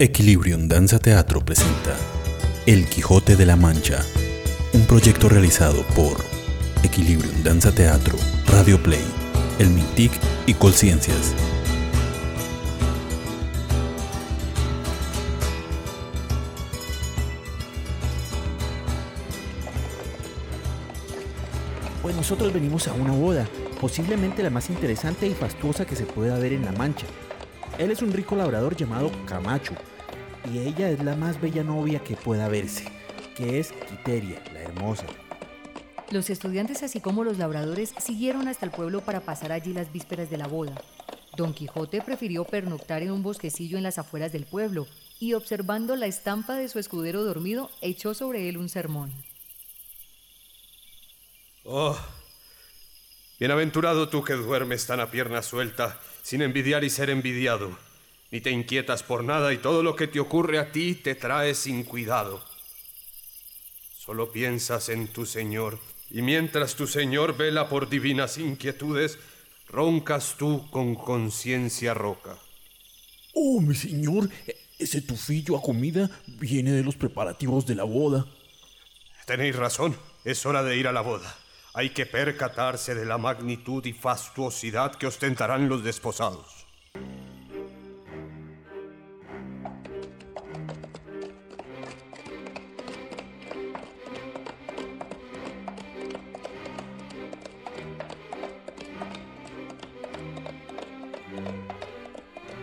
Equilibrium Danza Teatro presenta El Quijote de la Mancha, un proyecto realizado por Equilibrium Danza Teatro, Radio Play, El Mintic y Colciencias. Pues nosotros venimos a una boda, posiblemente la más interesante y fastuosa que se pueda ver en La Mancha. Él es un rico labrador llamado Camacho, y ella es la más bella novia que pueda verse, que es Quiteria, la hermosa. Los estudiantes, así como los labradores, siguieron hasta el pueblo para pasar allí las vísperas de la boda. Don Quijote prefirió pernoctar en un bosquecillo en las afueras del pueblo y, observando la estampa de su escudero dormido, echó sobre él un sermón. Oh, bienaventurado tú que duermes tan a pierna suelta, sin envidiar y ser envidiado. Ni te inquietas por nada y todo lo que te ocurre a ti te trae sin cuidado. Solo piensas en tu Señor, y mientras tu Señor vela por divinas inquietudes, roncas tú con conciencia roca. Oh, mi señor, ese tufillo a comida viene de los preparativos de la boda. Tenéis razón, es hora de ir a la boda. Hay que percatarse de la magnitud y fastuosidad que ostentarán los desposados.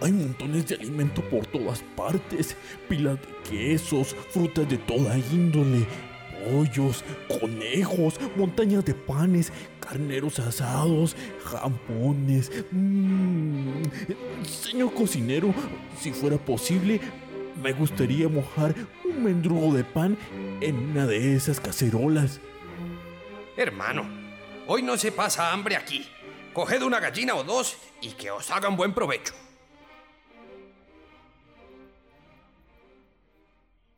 Hay montones de alimento por todas partes, pilas de quesos, frutas de toda índole, pollos, conejos, montañas de panes, carneros asados, jampones. Mm. Señor cocinero, si fuera posible, me gustaría mojar un mendrugo de pan en una de esas cacerolas. Hermano, hoy no se pasa hambre aquí. Coged una gallina o dos y que os hagan buen provecho.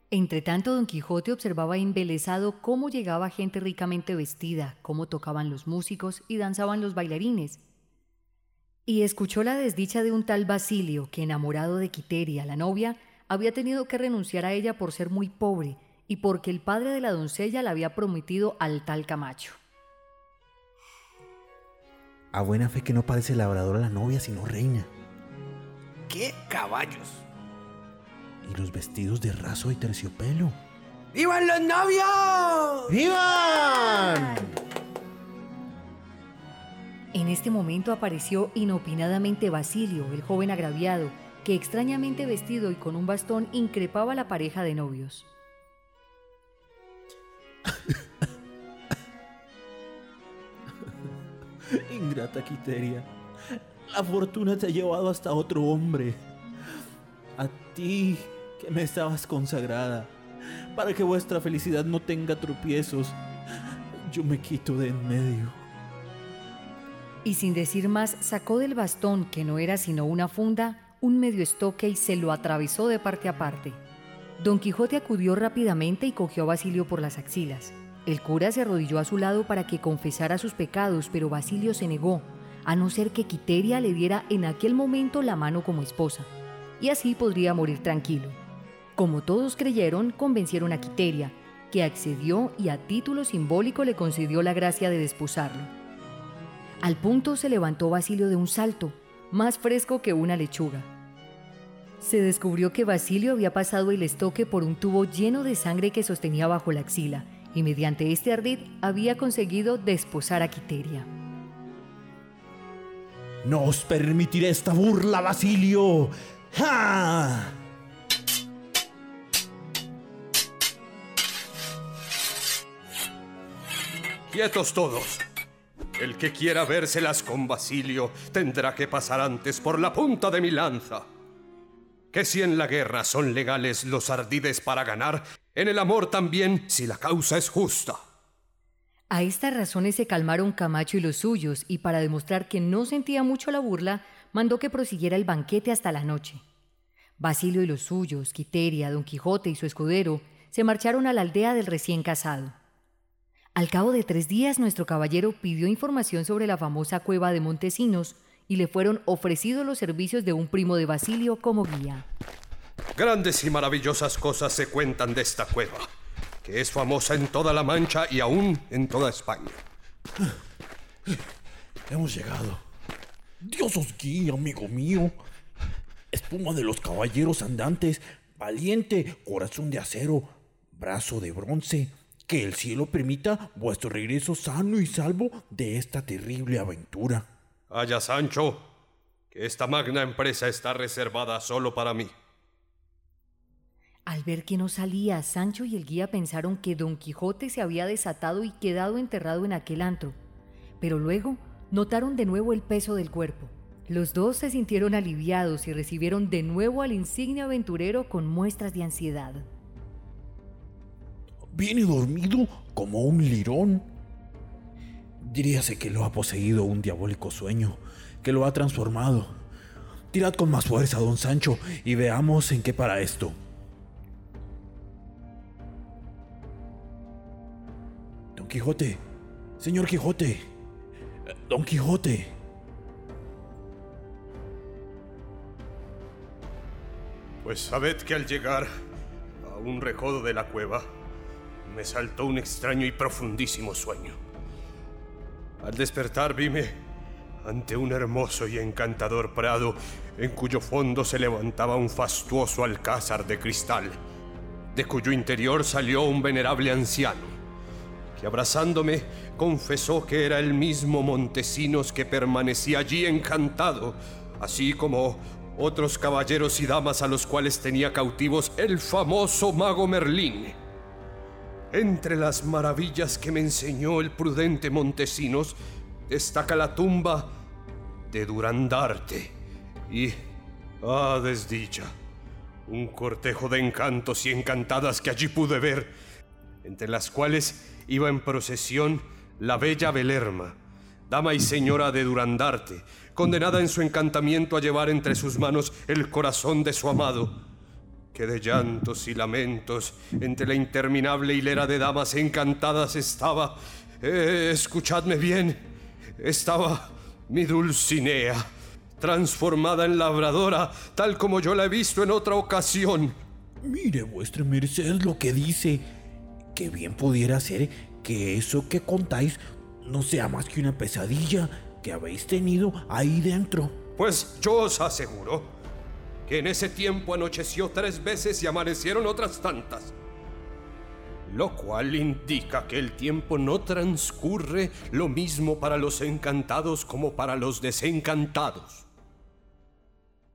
Entretanto, don Quijote observaba embelesado cómo llegaba gente ricamente vestida, cómo tocaban los músicos y danzaban los bailarines. Y escuchó la desdicha de un tal Basilio que, enamorado de Quiteria, la novia, había tenido que renunciar a ella por ser muy pobre y porque el padre de la doncella la había prometido al tal Camacho. A buena fe que no parece labrador a la novia, sino reina. ¡Qué caballos! Y los vestidos de raso y terciopelo. ¡Vivan los novios! ¡Vivan! En este momento apareció inopinadamente Basilio, el joven agraviado, que extrañamente vestido y con un bastón increpaba a la pareja de novios. Ingrata Quiteria, la fortuna te ha llevado hasta otro hombre. A ti que me estabas consagrada, para que vuestra felicidad no tenga tropiezos, yo me quito de en medio. Y sin decir más, sacó del bastón, que no era sino una funda, un medio estoque y se lo atravesó de parte a parte. Don Quijote acudió rápidamente y cogió a Basilio por las axilas. El cura se arrodilló a su lado para que confesara sus pecados, pero Basilio se negó, a no ser que Quiteria le diera en aquel momento la mano como esposa, y así podría morir tranquilo. Como todos creyeron, convencieron a Quiteria, que accedió y a título simbólico le concedió la gracia de desposarlo. Al punto se levantó Basilio de un salto, más fresco que una lechuga. Se descubrió que Basilio había pasado el estoque por un tubo lleno de sangre que sostenía bajo la axila, y mediante este ardid había conseguido desposar a Quiteria. No os permitiré esta burla, Basilio. ¡Ja! Quietos todos. El que quiera vérselas con Basilio tendrá que pasar antes por la punta de mi lanza. Que si en la guerra son legales los ardides para ganar, en el amor también si la causa es justa. A estas razones se calmaron Camacho y los suyos, y para demostrar que no sentía mucho la burla, mandó que prosiguiera el banquete hasta la noche. Basilio y los suyos, Quiteria, Don Quijote y su escudero, se marcharon a la aldea del recién casado. Al cabo de tres días, nuestro caballero pidió información sobre la famosa cueva de Montesinos y le fueron ofrecidos los servicios de un primo de Basilio como guía. Grandes y maravillosas cosas se cuentan de esta cueva, que es famosa en toda la Mancha y aún en toda España. Hemos llegado. Dios os guíe, amigo mío. Espuma de los caballeros andantes, valiente, corazón de acero, brazo de bronce. Que el cielo permita vuestro regreso sano y salvo de esta terrible aventura. Haya Sancho, que esta magna empresa está reservada solo para mí. Al ver que no salía, Sancho y el guía pensaron que Don Quijote se había desatado y quedado enterrado en aquel antro, pero luego notaron de nuevo el peso del cuerpo. Los dos se sintieron aliviados y recibieron de nuevo al insigne aventurero con muestras de ansiedad. Viene dormido como un lirón. Diríase que lo ha poseído un diabólico sueño, que lo ha transformado. Tirad con más fuerza, don Sancho, y veamos en qué para esto. Don Quijote, señor Quijote, don Quijote. Pues sabed que al llegar a un recodo de la cueva, me saltó un extraño y profundísimo sueño. Al despertar vime ante un hermoso y encantador prado en cuyo fondo se levantaba un fastuoso alcázar de cristal, de cuyo interior salió un venerable anciano, que abrazándome confesó que era el mismo Montesinos que permanecía allí encantado, así como otros caballeros y damas a los cuales tenía cautivos el famoso mago Merlín. Entre las maravillas que me enseñó el prudente Montesinos destaca la tumba de Durandarte y, ah, desdicha, un cortejo de encantos y encantadas que allí pude ver, entre las cuales iba en procesión la bella Belerma, dama y señora de Durandarte, condenada en su encantamiento a llevar entre sus manos el corazón de su amado que de llantos y lamentos entre la interminable hilera de damas encantadas estaba, eh, escuchadme bien, estaba mi Dulcinea, transformada en labradora, tal como yo la he visto en otra ocasión. Mire vuestra merced lo que dice, que bien pudiera ser que eso que contáis no sea más que una pesadilla que habéis tenido ahí dentro. Pues yo os aseguro que en ese tiempo anocheció tres veces y amanecieron otras tantas. Lo cual indica que el tiempo no transcurre lo mismo para los encantados como para los desencantados.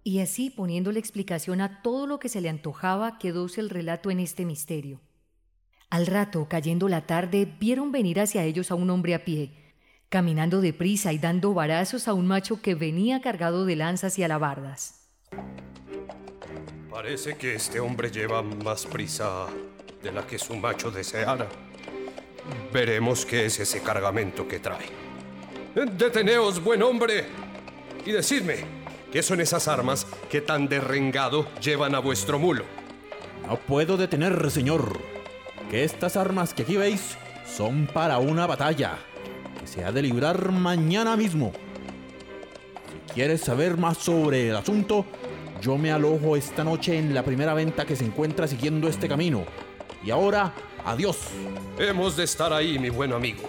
Y así, poniéndole explicación a todo lo que se le antojaba, quedóse el relato en este misterio. Al rato, cayendo la tarde, vieron venir hacia ellos a un hombre a pie, caminando deprisa y dando varazos a un macho que venía cargado de lanzas y alabardas. Parece que este hombre lleva más prisa de la que su macho deseara. Veremos qué es ese cargamento que trae. Deteneos, buen hombre, y decidme, ¿qué son esas armas que tan derrengado llevan a vuestro mulo? No puedo detener, señor, que estas armas que aquí veis son para una batalla que se ha de librar mañana mismo. Si quieres saber más sobre el asunto, yo me alojo esta noche en la primera venta que se encuentra siguiendo este camino. Y ahora, adiós. Hemos de estar ahí, mi buen amigo.